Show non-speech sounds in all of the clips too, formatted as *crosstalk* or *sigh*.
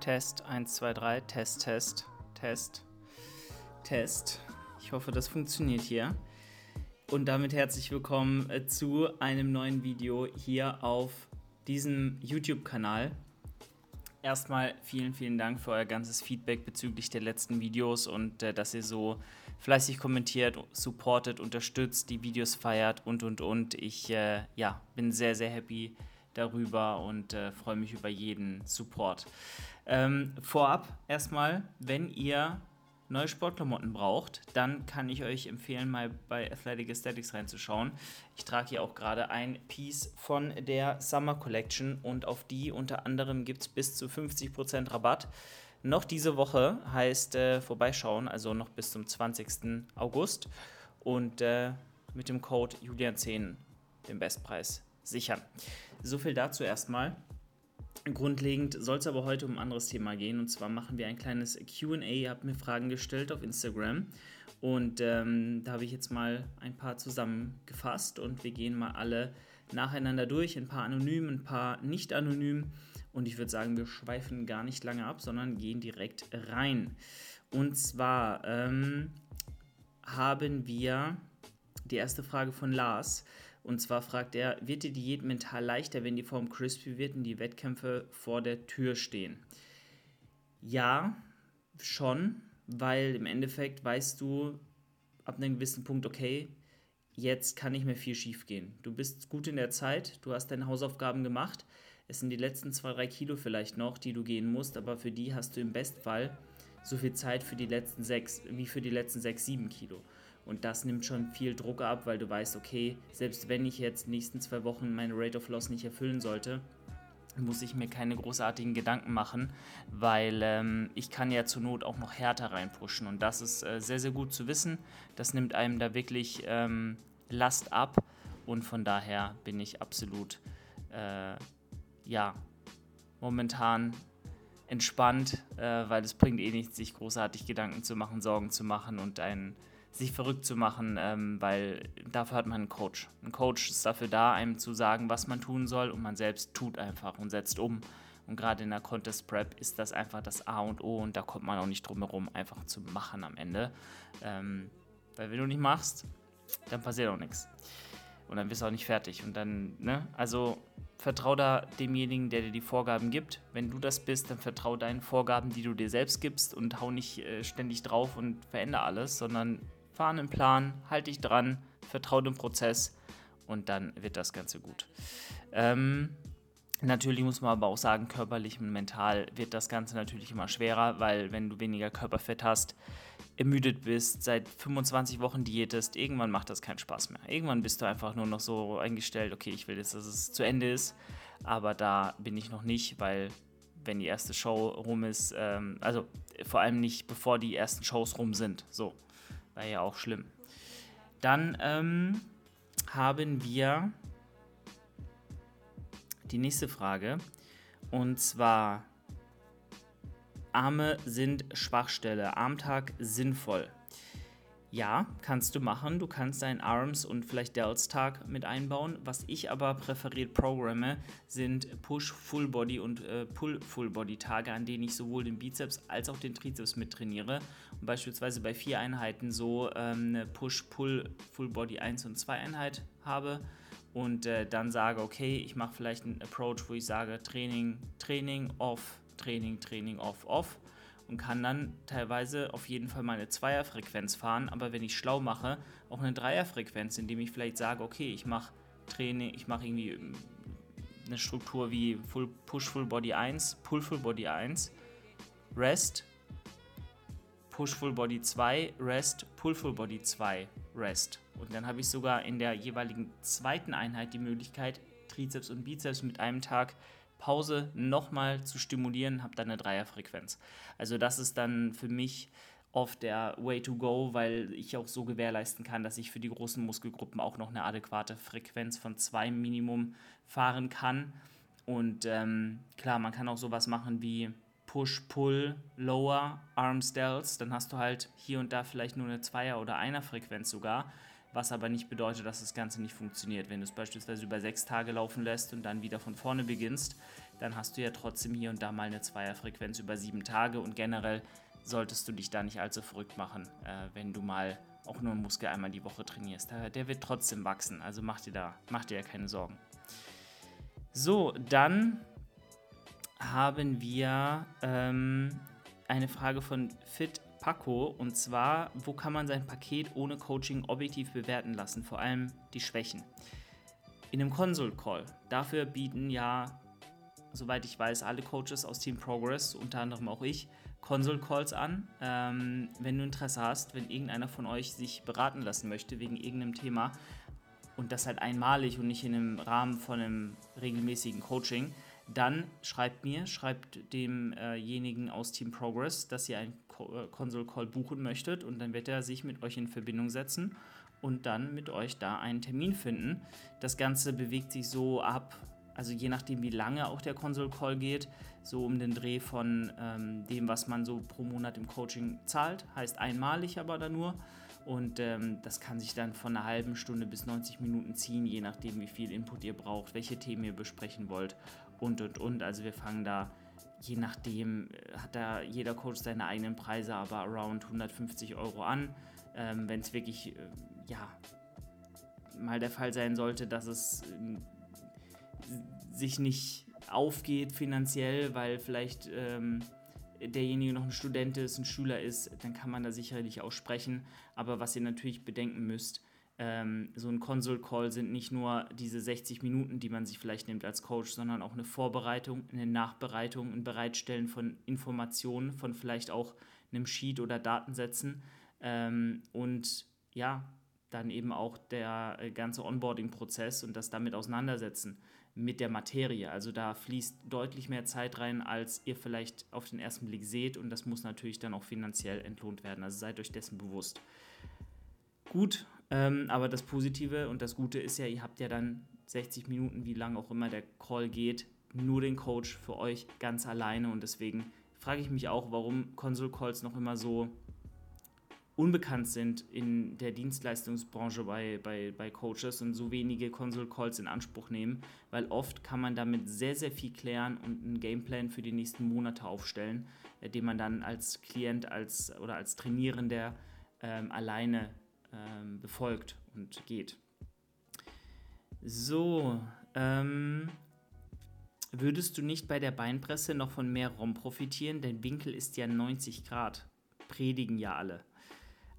Test 1, 2, 3, Test, Test, Test, Test. Ich hoffe, das funktioniert hier. Und damit herzlich willkommen äh, zu einem neuen Video hier auf diesem YouTube-Kanal. Erstmal vielen, vielen Dank für euer ganzes Feedback bezüglich der letzten Videos und äh, dass ihr so fleißig kommentiert, supportet, unterstützt, die Videos feiert und und und. Ich äh, ja, bin sehr, sehr happy darüber und äh, freue mich über jeden Support. Ähm, vorab erstmal, wenn ihr neue Sportklamotten braucht, dann kann ich euch empfehlen, mal bei Athletic Aesthetics reinzuschauen. Ich trage hier auch gerade ein Piece von der Summer Collection und auf die unter anderem gibt es bis zu 50% Rabatt. Noch diese Woche heißt äh, vorbeischauen, also noch bis zum 20. August und äh, mit dem Code Julian10 den Bestpreis sichern. So viel dazu erstmal. Grundlegend soll es aber heute um ein anderes Thema gehen. Und zwar machen wir ein kleines QA. Ihr habt mir Fragen gestellt auf Instagram. Und ähm, da habe ich jetzt mal ein paar zusammengefasst und wir gehen mal alle nacheinander durch. Ein paar anonym, ein paar nicht anonym. Und ich würde sagen, wir schweifen gar nicht lange ab, sondern gehen direkt rein. Und zwar ähm, haben wir die erste Frage von Lars. Und zwar fragt er, wird die Diät mental leichter, wenn die Form crispy wird und die Wettkämpfe vor der Tür stehen? Ja, schon, weil im Endeffekt weißt du ab einem gewissen Punkt, okay, jetzt kann nicht mehr viel schief gehen. Du bist gut in der Zeit, du hast deine Hausaufgaben gemacht. Es sind die letzten zwei, drei Kilo vielleicht noch, die du gehen musst, aber für die hast du im Bestfall so viel Zeit für die letzten sechs, wie für die letzten sechs, sieben Kilo. Und das nimmt schon viel Druck ab, weil du weißt, okay, selbst wenn ich jetzt nächsten zwei Wochen meine Rate of Loss nicht erfüllen sollte, muss ich mir keine großartigen Gedanken machen, weil ähm, ich kann ja zur Not auch noch härter reinpushen. Und das ist äh, sehr, sehr gut zu wissen. Das nimmt einem da wirklich ähm, Last ab. Und von daher bin ich absolut, äh, ja, momentan entspannt, äh, weil es bringt eh nichts, sich großartig Gedanken zu machen, Sorgen zu machen und einen sich verrückt zu machen, ähm, weil dafür hat man einen Coach. Ein Coach ist dafür da, einem zu sagen, was man tun soll und man selbst tut einfach und setzt um. Und gerade in der Contest Prep ist das einfach das A und O und da kommt man auch nicht drum herum, einfach zu machen am Ende. Ähm, weil wenn du nicht machst, dann passiert auch nichts. Und dann bist du auch nicht fertig. Und dann, ne, also vertrau da demjenigen, der dir die Vorgaben gibt. Wenn du das bist, dann vertrau deinen Vorgaben, die du dir selbst gibst und hau nicht äh, ständig drauf und verändere alles, sondern fahr einen Plan, halt dich dran, vertrau dem Prozess und dann wird das Ganze gut. Ähm, natürlich muss man aber auch sagen, körperlich und mental wird das Ganze natürlich immer schwerer, weil wenn du weniger Körperfett hast, ermüdet bist, seit 25 Wochen diätest, irgendwann macht das keinen Spaß mehr. Irgendwann bist du einfach nur noch so eingestellt, okay, ich will jetzt, dass es zu Ende ist, aber da bin ich noch nicht, weil wenn die erste Show rum ist, ähm, also vor allem nicht bevor die ersten Shows rum sind, so. War ja auch schlimm. Dann ähm, haben wir die nächste Frage. Und zwar, Arme sind Schwachstelle, Armtag sinnvoll. Ja, kannst du machen. Du kannst deinen Arms und vielleicht Delts-Tag mit einbauen. Was ich aber präferiert programme, sind Push-Full-Body und äh, Pull-Full-Body-Tage, an denen ich sowohl den Bizeps als auch den Trizeps mit trainiere. Und beispielsweise bei vier Einheiten so ähm, eine Push-Pull-Full-Body 1 und 2 Einheit habe und äh, dann sage, okay, ich mache vielleicht einen Approach, wo ich sage Training, Training, Off, Training, Training, Off, Off und kann dann teilweise auf jeden Fall mal eine Zweierfrequenz fahren, aber wenn ich schlau mache, auch eine Dreierfrequenz, indem ich vielleicht sage, okay, ich mache Training, ich mache irgendwie ähm, eine Struktur wie Full Push Full Body 1, Pull Full Body 1, Rest, Push Full Body 2, Rest, Pull Full Body 2, Rest. Und dann habe ich sogar in der jeweiligen zweiten Einheit die Möglichkeit, Trizeps und Bizeps mit einem Tag Pause nochmal zu stimulieren, habe dann eine Dreierfrequenz. Also das ist dann für mich oft der Way to go, weil ich auch so gewährleisten kann, dass ich für die großen Muskelgruppen auch noch eine adäquate Frequenz von zwei Minimum fahren kann. Und ähm, klar, man kann auch sowas machen wie Push, Pull, Lower, Arms, Delts. Dann hast du halt hier und da vielleicht nur eine Zweier- oder Einer-Frequenz sogar. Was aber nicht bedeutet, dass das Ganze nicht funktioniert. Wenn du es beispielsweise über sechs Tage laufen lässt und dann wieder von vorne beginnst, dann hast du ja trotzdem hier und da mal eine Zweierfrequenz über sieben Tage und generell solltest du dich da nicht allzu verrückt machen, äh, wenn du mal auch nur einen Muskel einmal die Woche trainierst. Der, wird trotzdem wachsen, also mach dir da mach dir ja keine Sorgen. So, dann haben wir ähm, eine Frage von Fit Paco und zwar, wo kann man sein Paket ohne Coaching objektiv bewerten lassen, vor allem die Schwächen? In einem Console Call. Dafür bieten ja, soweit ich weiß, alle Coaches aus Team Progress, unter anderem auch ich, Console Calls an. Ähm, wenn du Interesse hast, wenn irgendeiner von euch sich beraten lassen möchte wegen irgendeinem Thema und das halt einmalig und nicht in einem Rahmen von einem regelmäßigen Coaching, dann schreibt mir, schreibt demjenigen äh aus Team Progress, dass ihr einen äh, Console Call buchen möchtet und dann wird er sich mit euch in Verbindung setzen und dann mit euch da einen Termin finden. Das Ganze bewegt sich so ab, also je nachdem wie lange auch der Console Call geht, so um den Dreh von ähm, dem, was man so pro Monat im Coaching zahlt, heißt einmalig aber dann nur. Und ähm, das kann sich dann von einer halben Stunde bis 90 Minuten ziehen, je nachdem, wie viel Input ihr braucht, welche Themen ihr besprechen wollt und und und. Also wir fangen da je nachdem äh, hat da jeder Coach seine eigenen Preise, aber around 150 Euro an. Ähm, Wenn es wirklich, äh, ja, mal der Fall sein sollte, dass es äh, sich nicht aufgeht finanziell, weil vielleicht ähm, derjenige noch ein Student ist, ein Schüler ist, dann kann man da sicherlich auch sprechen. Aber was ihr natürlich bedenken müsst, ähm, so ein Console-Call sind nicht nur diese 60 Minuten, die man sich vielleicht nimmt als Coach, sondern auch eine Vorbereitung, eine Nachbereitung, ein Bereitstellen von Informationen, von vielleicht auch einem Sheet oder Datensätzen ähm, und ja, dann eben auch der äh, ganze Onboarding-Prozess und das damit auseinandersetzen mit der Materie. Also da fließt deutlich mehr Zeit rein, als ihr vielleicht auf den ersten Blick seht und das muss natürlich dann auch finanziell entlohnt werden. Also seid euch dessen bewusst. Gut, ähm, aber das Positive und das Gute ist ja, ihr habt ja dann 60 Minuten, wie lang auch immer der Call geht, nur den Coach für euch ganz alleine. Und deswegen frage ich mich auch, warum Console Calls noch immer so unbekannt sind in der Dienstleistungsbranche bei, bei, bei Coaches und so wenige Console Calls in Anspruch nehmen, weil oft kann man damit sehr, sehr viel klären und einen Gameplan für die nächsten Monate aufstellen, äh, den man dann als Klient als, oder als Trainierender ähm, alleine ähm, befolgt und geht. So, ähm, würdest du nicht bei der Beinpresse noch von mehr ROM profitieren? Dein Winkel ist ja 90 Grad. Predigen ja alle.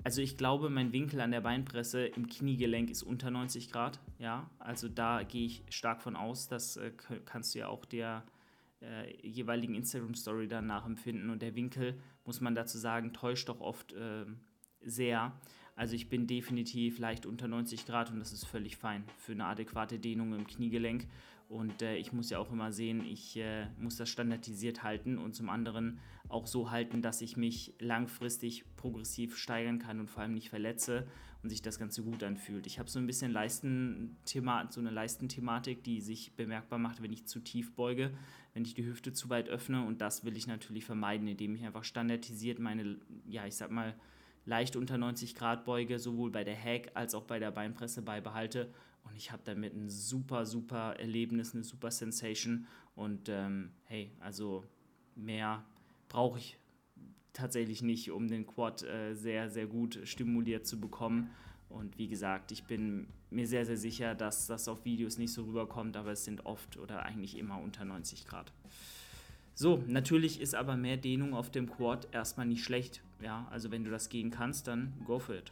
Also ich glaube, mein Winkel an der Beinpresse im Kniegelenk ist unter 90 Grad. Ja, also da gehe ich stark von aus. Das äh, kannst du ja auch der äh, jeweiligen Instagram-Story dann nachempfinden. Und der Winkel, muss man dazu sagen, täuscht doch oft äh, sehr. Also ich bin definitiv leicht unter 90 Grad und das ist völlig fein für eine adäquate Dehnung im Kniegelenk. Und äh, ich muss ja auch immer sehen, ich äh, muss das standardisiert halten und zum anderen auch so halten, dass ich mich langfristig progressiv steigern kann und vor allem nicht verletze und sich das Ganze gut anfühlt. Ich habe so ein bisschen Leistenthema, so eine Leistenthematik, die sich bemerkbar macht, wenn ich zu tief beuge, wenn ich die Hüfte zu weit öffne und das will ich natürlich vermeiden, indem ich einfach standardisiert meine, ja, ich sag mal, leicht unter 90 Grad Beuge sowohl bei der Hack als auch bei der Beinpresse beibehalte. Und ich habe damit ein super, super Erlebnis, eine super Sensation. Und ähm, hey, also mehr brauche ich tatsächlich nicht, um den Quad äh, sehr, sehr gut stimuliert zu bekommen. Und wie gesagt, ich bin mir sehr, sehr sicher, dass das auf Videos nicht so rüberkommt, aber es sind oft oder eigentlich immer unter 90 Grad. So, natürlich ist aber mehr Dehnung auf dem Quad erstmal nicht schlecht. Ja, also wenn du das gehen kannst, dann go for it.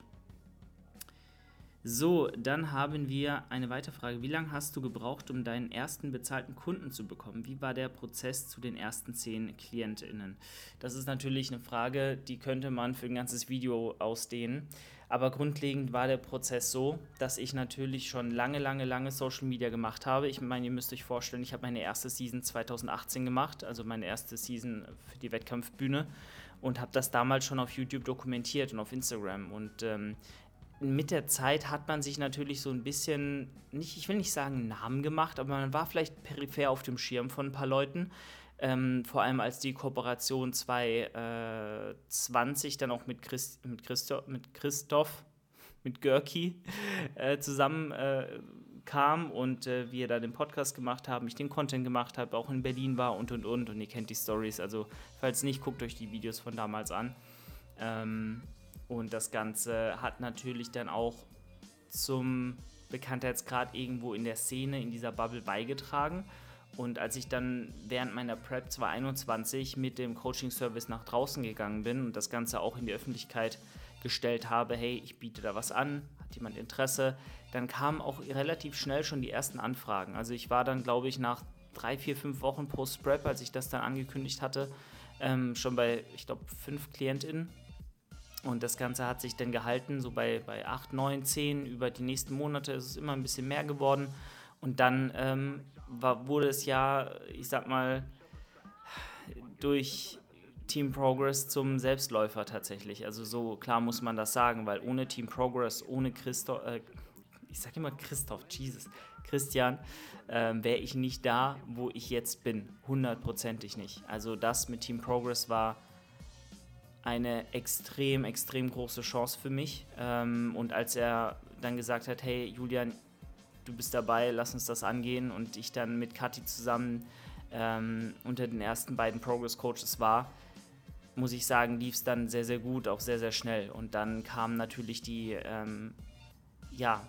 So, dann haben wir eine weitere Frage. Wie lange hast du gebraucht, um deinen ersten bezahlten Kunden zu bekommen? Wie war der Prozess zu den ersten zehn KlientInnen? Das ist natürlich eine Frage, die könnte man für ein ganzes Video ausdehnen. Aber grundlegend war der Prozess so, dass ich natürlich schon lange, lange, lange Social Media gemacht habe. Ich meine, ihr müsst euch vorstellen, ich habe meine erste Season 2018 gemacht, also meine erste Season für die Wettkampfbühne und habe das damals schon auf YouTube dokumentiert und auf Instagram. Und ähm, mit der Zeit hat man sich natürlich so ein bisschen, nicht, ich will nicht sagen Namen gemacht, aber man war vielleicht peripher auf dem Schirm von ein paar Leuten. Ähm, vor allem als die Kooperation 2020 äh, dann auch mit, Christ, mit, Christo, mit Christoph, mit Görki äh, zusammen äh, kam und äh, wir da den Podcast gemacht haben, ich den Content gemacht habe, auch in Berlin war und und und und ihr kennt die Stories. Also falls nicht, guckt euch die Videos von damals an. Ähm, und das Ganze hat natürlich dann auch zum Bekanntheitsgrad irgendwo in der Szene, in dieser Bubble beigetragen. Und als ich dann während meiner Prep 2021 mit dem Coaching-Service nach draußen gegangen bin und das Ganze auch in die Öffentlichkeit gestellt habe, hey, ich biete da was an, hat jemand Interesse, dann kamen auch relativ schnell schon die ersten Anfragen. Also ich war dann, glaube ich, nach drei, vier, fünf Wochen Post-Prep, als ich das dann angekündigt hatte, ähm, schon bei, ich glaube, fünf KlientInnen. Und das Ganze hat sich dann gehalten, so bei, bei 8, 9, 10. Über die nächsten Monate ist es immer ein bisschen mehr geworden. Und dann ähm, war, wurde es ja, ich sag mal, durch Team Progress zum Selbstläufer tatsächlich. Also so klar muss man das sagen, weil ohne Team Progress, ohne Christoph, äh, ich sage immer Christoph, Jesus, Christian, äh, wäre ich nicht da, wo ich jetzt bin. Hundertprozentig nicht. Also das mit Team Progress war eine extrem, extrem große Chance für mich. Ähm, und als er dann gesagt hat, hey Julian, du bist dabei, lass uns das angehen und ich dann mit Kathi zusammen ähm, unter den ersten beiden Progress Coaches war, muss ich sagen, lief es dann sehr, sehr gut, auch sehr, sehr schnell. Und dann kamen natürlich die ähm, ja,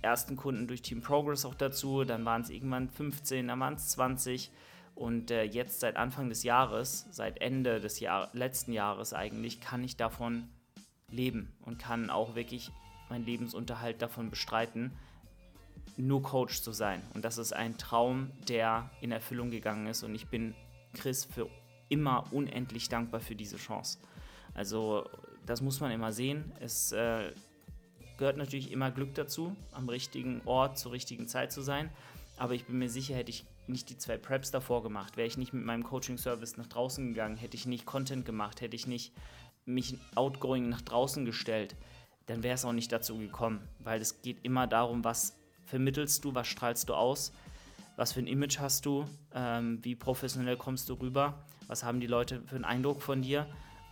ersten Kunden durch Team Progress auch dazu. Dann waren es irgendwann 15, dann waren es 20. Und äh, jetzt seit Anfang des Jahres, seit Ende des Jahr letzten Jahres eigentlich, kann ich davon leben und kann auch wirklich meinen Lebensunterhalt davon bestreiten, nur Coach zu sein. Und das ist ein Traum, der in Erfüllung gegangen ist. Und ich bin Chris für immer unendlich dankbar für diese Chance. Also das muss man immer sehen. Es äh, gehört natürlich immer Glück dazu, am richtigen Ort zur richtigen Zeit zu sein. Aber ich bin mir sicher, hätte ich nicht die zwei Preps davor gemacht, wäre ich nicht mit meinem Coaching-Service nach draußen gegangen, hätte ich nicht Content gemacht, hätte ich nicht mich outgoing nach draußen gestellt, dann wäre es auch nicht dazu gekommen. Weil es geht immer darum, was vermittelst du, was strahlst du aus, was für ein Image hast du, ähm, wie professionell kommst du rüber was haben die Leute für einen Eindruck von dir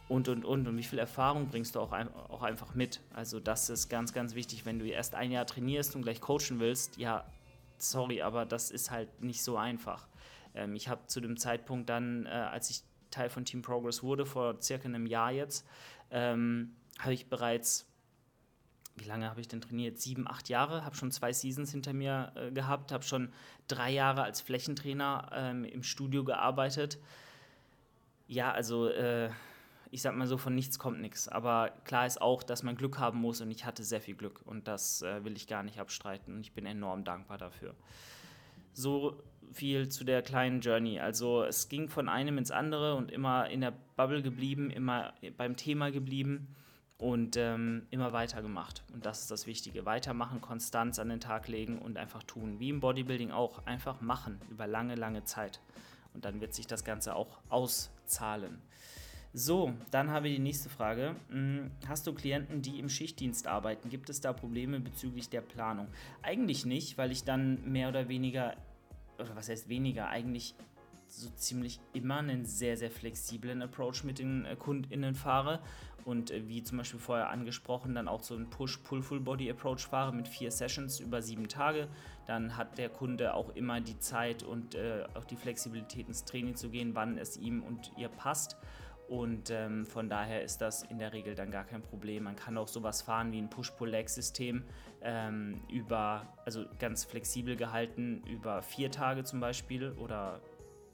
und, und, und. Und wie viel Erfahrung bringst du auch, ein, auch einfach mit. Also das ist ganz, ganz wichtig. Wenn du erst ein Jahr trainierst und gleich coachen willst, ja, sorry, aber das ist halt nicht so einfach. Ähm, ich habe zu dem Zeitpunkt dann, äh, als ich Teil von Team Progress wurde, vor circa einem Jahr jetzt, ähm, habe ich bereits wie lange habe ich denn trainiert? Sieben, acht Jahre, habe schon zwei Seasons hinter mir äh, gehabt, habe schon drei Jahre als Flächentrainer ähm, im Studio gearbeitet. Ja, also äh, ich sag mal so, von nichts kommt nichts. Aber klar ist auch, dass man Glück haben muss und ich hatte sehr viel Glück und das äh, will ich gar nicht abstreiten und ich bin enorm dankbar dafür. So viel zu der kleinen Journey. Also es ging von einem ins andere und immer in der Bubble geblieben, immer beim Thema geblieben und ähm, immer weitergemacht. Und das ist das Wichtige. Weitermachen, Konstanz an den Tag legen und einfach tun. Wie im Bodybuilding auch. Einfach machen über lange, lange Zeit. Und dann wird sich das Ganze auch auszahlen. So, dann habe ich die nächste Frage. Hm, hast du Klienten, die im Schichtdienst arbeiten? Gibt es da Probleme bezüglich der Planung? Eigentlich nicht, weil ich dann mehr oder weniger, oder was heißt weniger, eigentlich so ziemlich immer einen sehr, sehr flexiblen Approach mit den äh, KundInnen fahre und äh, wie zum Beispiel vorher angesprochen, dann auch so einen Push-Pull-Full-Body-Approach fahre mit vier Sessions über sieben Tage. Dann hat der Kunde auch immer die Zeit und äh, auch die Flexibilität ins Training zu gehen, wann es ihm und ihr passt. Und ähm, von daher ist das in der Regel dann gar kein Problem. Man kann auch sowas fahren wie ein Push-Pull-Leg-System ähm, über, also ganz flexibel gehalten, über vier Tage zum Beispiel oder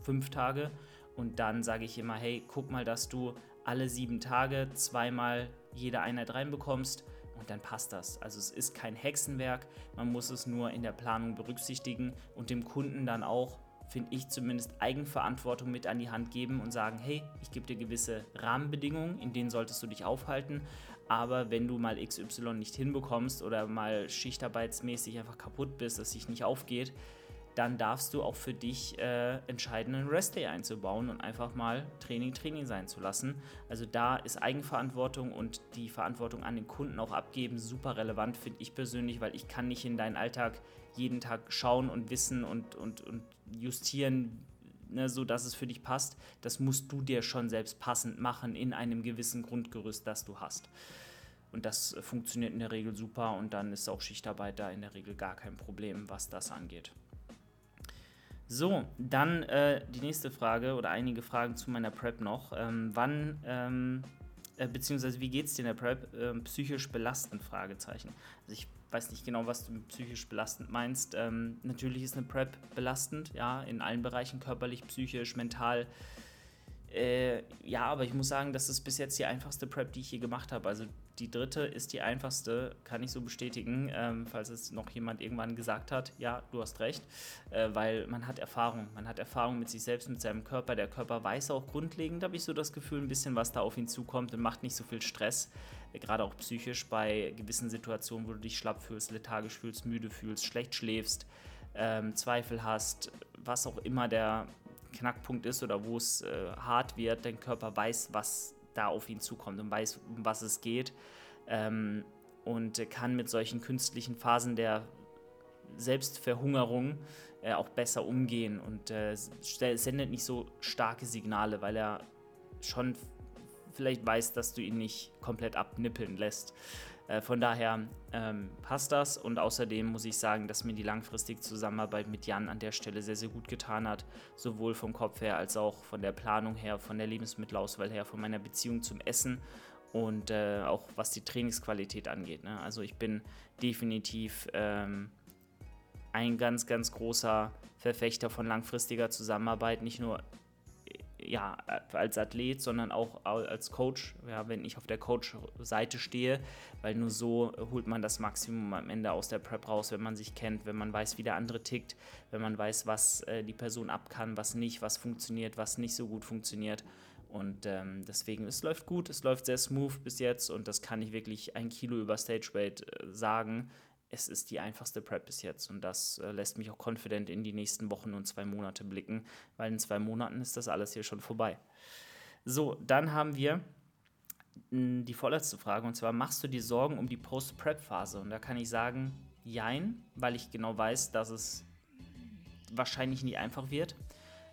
fünf Tage. Und dann sage ich immer, hey, guck mal, dass du alle sieben Tage zweimal jede Einheit reinbekommst und dann passt das. Also es ist kein Hexenwerk, man muss es nur in der Planung berücksichtigen und dem Kunden dann auch, finde ich zumindest, Eigenverantwortung mit an die Hand geben und sagen, hey, ich gebe dir gewisse Rahmenbedingungen, in denen solltest du dich aufhalten, aber wenn du mal XY nicht hinbekommst oder mal schichtarbeitsmäßig einfach kaputt bist, dass sich nicht aufgeht, dann darfst du auch für dich äh, entscheiden, einen Restday einzubauen und einfach mal Training Training sein zu lassen. Also da ist Eigenverantwortung und die Verantwortung an den Kunden auch abgeben super relevant, finde ich persönlich, weil ich kann nicht in deinen Alltag jeden Tag schauen und wissen und, und, und justieren, ne, so dass es für dich passt. Das musst du dir schon selbst passend machen in einem gewissen Grundgerüst, das du hast. Und das funktioniert in der Regel super und dann ist auch Schichtarbeit da in der Regel gar kein Problem, was das angeht. So, dann äh, die nächste Frage oder einige Fragen zu meiner Prep noch. Ähm, wann, ähm, äh, beziehungsweise wie geht es dir in der Prep? Ähm, psychisch belastend? Fragezeichen. Also ich weiß nicht genau, was du mit psychisch belastend meinst. Ähm, natürlich ist eine Prep belastend, ja, in allen Bereichen, körperlich, psychisch, mental. Äh, ja, aber ich muss sagen, das ist bis jetzt die einfachste Prep, die ich hier gemacht habe. Also die dritte ist die einfachste, kann ich so bestätigen, ähm, falls es noch jemand irgendwann gesagt hat. Ja, du hast recht, äh, weil man hat Erfahrung. Man hat Erfahrung mit sich selbst, mit seinem Körper. Der Körper weiß auch grundlegend, habe ich so das Gefühl, ein bisschen, was da auf ihn zukommt und macht nicht so viel Stress. Äh, gerade auch psychisch bei gewissen Situationen, wo du dich schlapp fühlst, lethargisch fühlst, müde fühlst, schlecht schläfst, ähm, Zweifel hast, was auch immer der Knackpunkt ist oder wo es äh, hart wird, dein Körper weiß, was da auf ihn zukommt und weiß, um was es geht ähm, und kann mit solchen künstlichen Phasen der Selbstverhungerung äh, auch besser umgehen und äh, sendet nicht so starke Signale, weil er schon vielleicht weiß, dass du ihn nicht komplett abnippeln lässt. Äh, von daher ähm, passt das und außerdem muss ich sagen, dass mir die langfristige Zusammenarbeit mit Jan an der Stelle sehr, sehr gut getan hat, sowohl vom Kopf her als auch von der Planung her, von der Lebensmittelauswahl her, von meiner Beziehung zum Essen und äh, auch was die Trainingsqualität angeht. Ne? Also ich bin definitiv ähm, ein ganz, ganz großer Verfechter von langfristiger Zusammenarbeit, nicht nur ja, als Athlet, sondern auch als Coach, ja, wenn ich auf der Coach-Seite stehe, weil nur so holt man das Maximum am Ende aus der Prep raus, wenn man sich kennt, wenn man weiß, wie der andere tickt, wenn man weiß, was äh, die Person ab kann, was nicht, was funktioniert, was nicht so gut funktioniert. Und ähm, deswegen, es läuft gut, es läuft sehr smooth bis jetzt und das kann ich wirklich ein Kilo über Stage Weight äh, sagen es ist die einfachste Prep bis jetzt und das äh, lässt mich auch confident in die nächsten Wochen und zwei Monate blicken, weil in zwei Monaten ist das alles hier schon vorbei. So, dann haben wir die vorletzte Frage und zwar, machst du dir Sorgen um die Post-Prep-Phase? Und da kann ich sagen, jein, weil ich genau weiß, dass es wahrscheinlich nie einfach wird.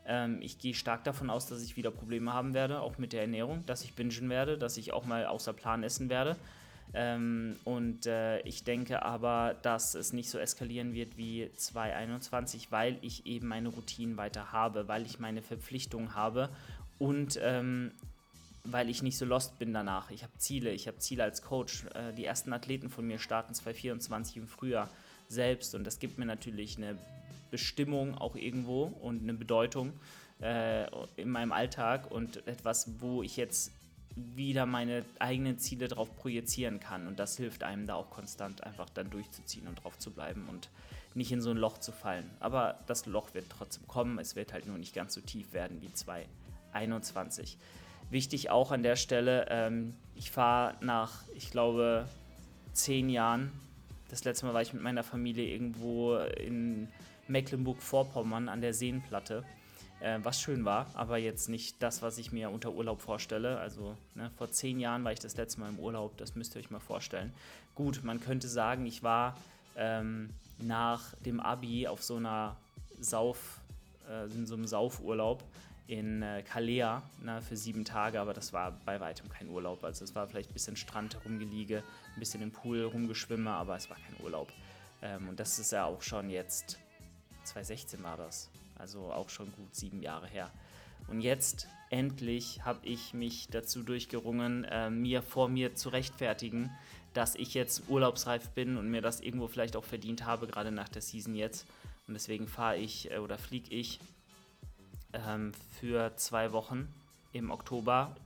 Ähm, ich gehe stark davon aus, dass ich wieder Probleme haben werde, auch mit der Ernährung, dass ich bingen werde, dass ich auch mal außer Plan essen werde ähm, und äh, ich denke aber, dass es nicht so eskalieren wird wie 2021, weil ich eben meine Routinen weiter habe, weil ich meine Verpflichtungen habe und ähm, weil ich nicht so lost bin danach. Ich habe Ziele, ich habe Ziele als Coach. Äh, die ersten Athleten von mir starten 2024 im Frühjahr selbst und das gibt mir natürlich eine Bestimmung auch irgendwo und eine Bedeutung äh, in meinem Alltag und etwas, wo ich jetzt wieder meine eigenen Ziele darauf projizieren kann. Und das hilft einem da auch konstant einfach dann durchzuziehen und drauf zu bleiben und nicht in so ein Loch zu fallen. Aber das Loch wird trotzdem kommen. Es wird halt nur nicht ganz so tief werden wie 2021. Wichtig auch an der Stelle, ähm, ich fahre nach, ich glaube, zehn Jahren. Das letzte Mal war ich mit meiner Familie irgendwo in Mecklenburg-Vorpommern an der Seenplatte äh, was schön war, aber jetzt nicht das, was ich mir unter Urlaub vorstelle. Also ne, vor zehn Jahren war ich das letzte Mal im Urlaub, das müsst ihr euch mal vorstellen. Gut, man könnte sagen, ich war ähm, nach dem Abi auf so einer Sauf, äh, in so einem Saufurlaub in äh, Kalea ne, für sieben Tage, aber das war bei weitem kein Urlaub. Also es war vielleicht ein bisschen Strand herumgeliege, ein bisschen im Pool rumgeschwimme, aber es war kein Urlaub. Ähm, und das ist ja auch schon jetzt, 2016 war das, also auch schon gut sieben Jahre her. Und jetzt endlich habe ich mich dazu durchgerungen, äh, mir vor mir zu rechtfertigen, dass ich jetzt urlaubsreif bin und mir das irgendwo vielleicht auch verdient habe, gerade nach der Season jetzt. Und deswegen fahre ich äh, oder fliege ich ähm, für zwei Wochen im Oktober,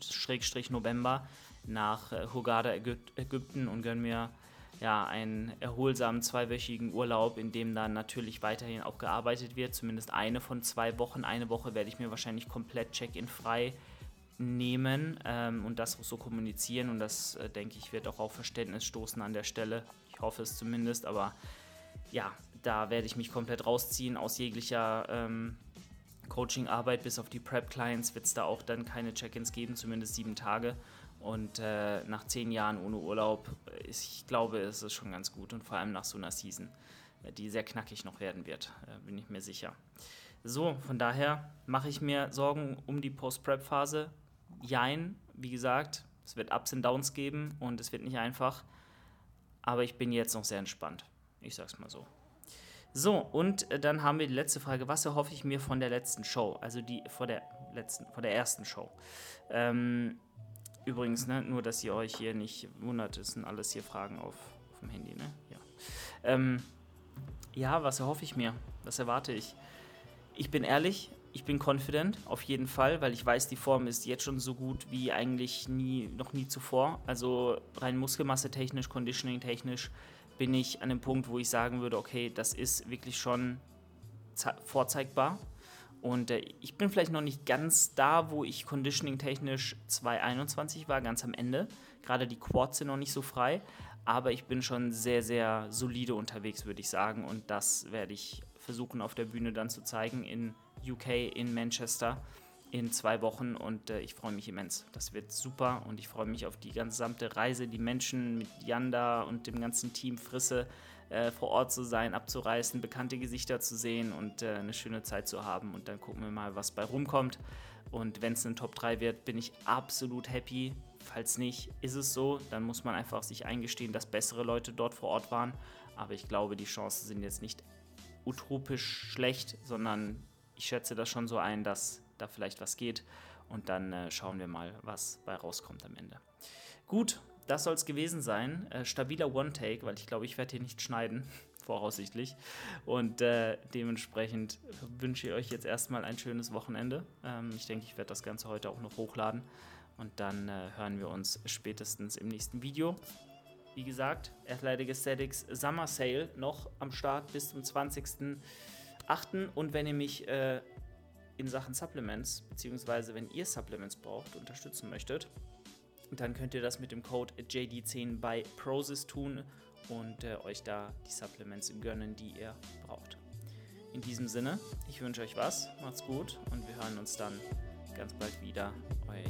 Schrägstrich November, nach äh, Hurghada, Ägypten und gönne mir ja, einen erholsamen zweiwöchigen Urlaub, in dem dann natürlich weiterhin auch gearbeitet wird, zumindest eine von zwei Wochen. Eine Woche werde ich mir wahrscheinlich komplett Check-in frei nehmen ähm, und das so kommunizieren und das, äh, denke ich, wird auch auf Verständnis stoßen an der Stelle. Ich hoffe es zumindest, aber ja, da werde ich mich komplett rausziehen aus jeglicher ähm, Coaching-Arbeit bis auf die Prep-Clients wird es da auch dann keine Check-ins geben, zumindest sieben Tage. Und äh, nach zehn Jahren ohne Urlaub, ich glaube, ist es schon ganz gut. Und vor allem nach so einer Season, äh, die sehr knackig noch werden wird, äh, bin ich mir sicher. So, von daher mache ich mir Sorgen um die Post-Prep-Phase. Jein, wie gesagt, Es wird Ups und Downs geben und es wird nicht einfach. Aber ich bin jetzt noch sehr entspannt. Ich sag's mal so. So, und äh, dann haben wir die letzte Frage. Was erhoffe ich mir von der letzten Show? Also die vor der letzten, vor der ersten Show. Ähm, übrigens, ne, nur dass ihr euch hier nicht wundert, das sind alles hier Fragen auf, auf dem Handy, ne? Ja. Ähm, ja, was erhoffe ich mir? Was erwarte ich? Ich bin ehrlich, ich bin confident, auf jeden Fall, weil ich weiß, die Form ist jetzt schon so gut wie eigentlich nie, noch nie zuvor. Also rein Muskelmasse technisch, Conditioning technisch bin ich an dem Punkt, wo ich sagen würde, okay, das ist wirklich schon vorzeigbar. Und äh, ich bin vielleicht noch nicht ganz da, wo ich Conditioning technisch 221 war, ganz am Ende. Gerade die Quads sind noch nicht so frei, aber ich bin schon sehr, sehr solide unterwegs, würde ich sagen. Und das werde ich versuchen auf der Bühne dann zu zeigen in UK, in Manchester in zwei Wochen und äh, ich freue mich immens. Das wird super und ich freue mich auf die gesamte Reise, die Menschen mit Yanda und dem ganzen Team Frisse äh, vor Ort zu sein, abzureißen, bekannte Gesichter zu sehen und äh, eine schöne Zeit zu haben und dann gucken wir mal, was bei rumkommt. Und wenn es ein Top 3 wird, bin ich absolut happy. Falls nicht, ist es so, dann muss man einfach sich eingestehen, dass bessere Leute dort vor Ort waren. Aber ich glaube, die Chancen sind jetzt nicht utopisch schlecht, sondern ich schätze das schon so ein, dass da vielleicht was geht. Und dann äh, schauen wir mal, was bei rauskommt am Ende. Gut, das soll es gewesen sein. Äh, stabiler One-Take, weil ich glaube, ich werde hier nicht schneiden, *laughs* voraussichtlich. Und äh, dementsprechend wünsche ich euch jetzt erstmal ein schönes Wochenende. Ähm, ich denke, ich werde das Ganze heute auch noch hochladen. Und dann äh, hören wir uns spätestens im nächsten Video. Wie gesagt, Athletic Aesthetics Summer Sale noch am Start bis zum 20.08. Und wenn ihr mich äh, in Sachen Supplements, beziehungsweise wenn ihr Supplements braucht, unterstützen möchtet, dann könnt ihr das mit dem Code JD10 bei Prozis tun und äh, euch da die Supplements gönnen, die ihr braucht. In diesem Sinne, ich wünsche euch was, macht's gut und wir hören uns dann ganz bald wieder. Euer